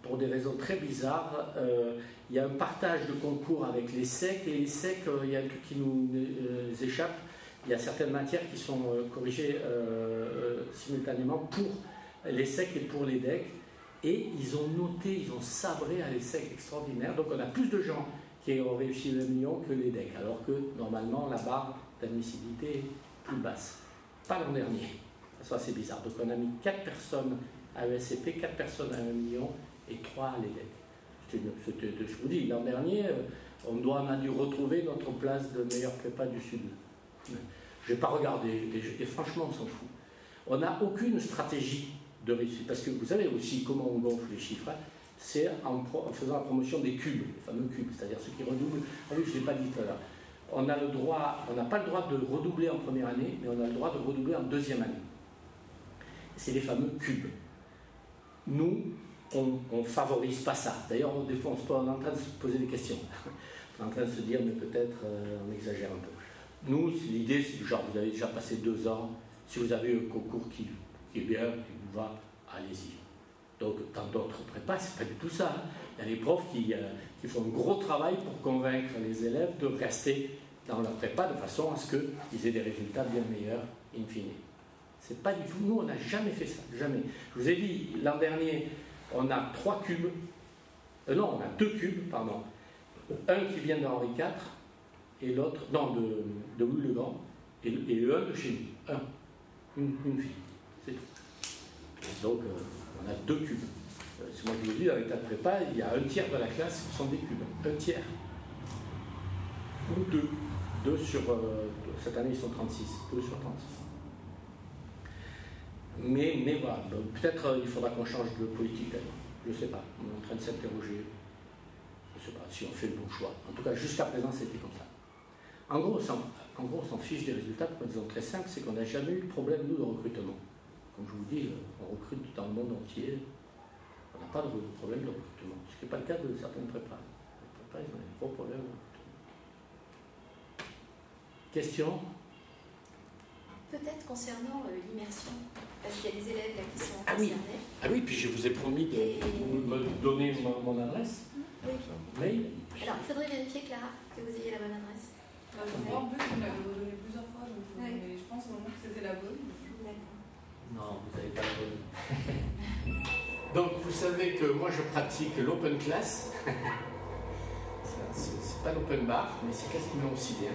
Pour des raisons très bizarres. Euh, il y a un partage de concours avec les SEC, et les SEC, euh, il y a un truc qui nous euh, échappe. Il y a certaines matières qui sont corrigées simultanément pour les SEC et pour les DEC. Et ils ont noté, ils ont sabré à l'ESSEC extraordinaire. Donc on a plus de gens qui ont réussi le million que les DEC, alors que normalement la barre d'admissibilité est plus basse. Pas l'an dernier. Ça c'est bizarre. Donc on a mis 4 personnes à ESCP, 4 personnes à 1 million et 3 à l'EDEC. C'était Je vous dis, l'an dernier, euh, on, doit, on a dû retrouver notre place de meilleur prépa du Sud. Je n'ai pas regardé, et, franchement, on s'en fout. On n'a aucune stratégie de réussite, parce que vous savez aussi comment on gonfle les chiffres, hein. c'est en, faisant la promotion des cubes, les fameux cubes, c'est-à-dire ceux qui redoublent. Ah oui, je ne l'ai pas dit tout à l'heure. On on n'a pas le droit de redoubler en première année, mais on a le droit de redoubler en deuxième année. C'est les fameux cubes. Nous, on ne favorise pas ça. D'ailleurs, des fois, on, est en train de se poser des questions. On est en train de se dire, mais peut-être euh, on exagère un peu. nous, l'idée, c'est du genre, vous avez déjà passé deux ans, si vous avez un concours qui, est bien, qui vous va, allez-y. Donc, dans d'autres prépas, c'est pas du tout ça. hein. Il y a des profs qui, euh, qui font un gros travail pour convaincre les élèves de rester dans leur prépa de façon à ce qu'ils aient des résultats bien meilleurs, in fine. C'est pas du tout. Nous, on n'a jamais fait ça. Jamais. Je vous ai dit, l'an dernier, on a trois cubes. Euh, non, on a deux cubes, pardon. Un qui vient de Henri IV et l'autre, non, de, de Louis le et, et un de chez nous. Un. Une, une fille. C'est tout. Donc, euh, on a deux cubes. Euh, c'est moi qui vous dis, avec la prépa, il y a un tiers de la classe qui sont des cubes. Un tiers. Ou deux. Deux sur. cette année, ils sont 36. Deux sur 36. Mais, mais voilà, peut-être euh, il faudra qu'on change de politique d'ailleurs. Je ne sais pas. On est en train de s'interroger. Je ne sais pas si on fait le bon choix. En tout cas, jusqu'à présent, c'était comme ça. En gros, on s'en- en gros, on s'en fiche des résultats pour une raison très simple, c'est qu'on n'a jamais eu de problème, nous, de recrutement. Comme je vous dis, euh, on recrute dans le monde entier. On n'a pas de problème de recrutement. Ce qui n'est pas le cas de certaines prépas. Les prépas, ils ont des gros problèmes de recrutement. Question? Peut-être concernant euh, l'immersion, parce qu'il y a des élèves là qui sont Ah oui. concernés. Ah oui, puis je vous ai promis de Et- me donner mon, mon adresse Oui. mail. Alors, il faudrait vérifier, Clara, que vous ayez la bonne adresse. Bah, je crois en plus qu'on l'avait redonné plusieurs fois, donc, euh, Ouais. mais je pense vraiment que c'était la bonne. Non, vous n'avez pas la bonne. Donc, vous savez que moi, je pratique l'open class. C'est pas l'open bar, mais c'est quasiment aussi bien.